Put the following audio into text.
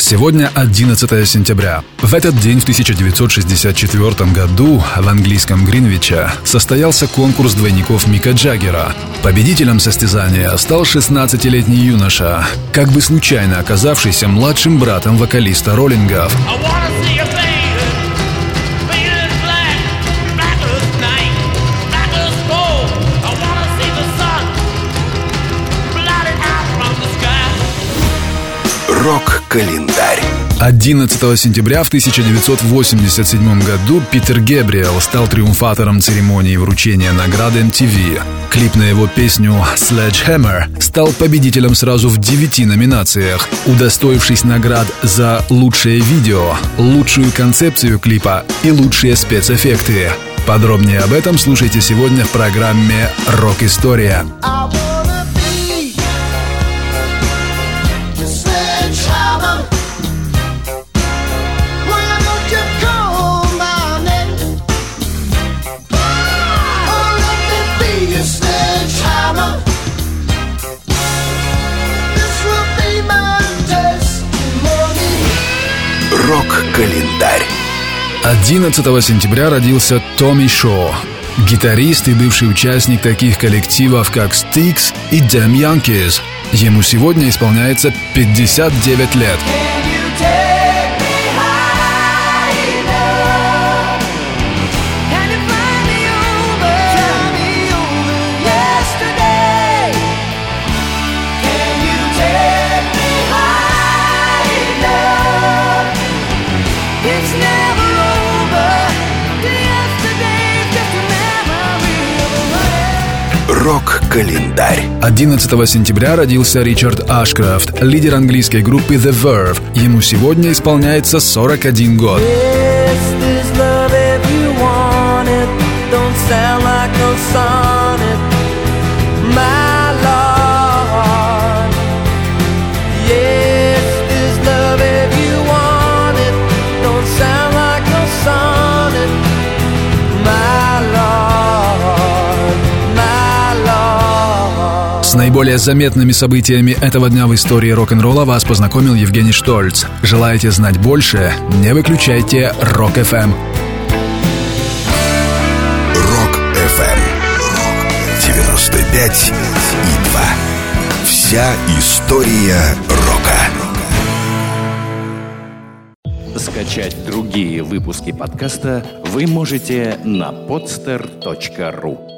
Сегодня 11 сентября. В этот день в 1964 году в английском Гринвиче состоялся конкурс двойников Мика Джаггера. Победителем состязания стал 16-летний юноша, как бы случайно оказавшийся младшим братом вокалиста роллингов. I Рок-календарь. 11 сентября в 1987 году Питер Гебриэл стал триумфатором церемонии вручения награды MTV. Клип на его песню «Sledgehammer» стал победителем сразу в девяти номинациях, удостоившись наград за лучшее видео, лучшую концепцию клипа и лучшие спецэффекты. Подробнее об этом слушайте сегодня в программе «Рок-история». I Рок-календарь. 11 сентября родился Томми Шоу, гитарист и бывший участник таких коллективов, как Styx и Damn Yankees. Ему сегодня исполняется 59 лет. Can Рок-календарь. 11 сентября родился Ричард Ашкрафт, лидер английской группы The Verve. Ему сегодня исполняется 41 год. Yes, наиболее заметными событиями этого дня в истории рок-н-ролла вас познакомил Евгений Штольц. Желаете знать больше? Не выключайте Rock FM. Rock FM. 95 и 2. Вся история рока. Скачать другие выпуски подкаста вы можете на podster.ru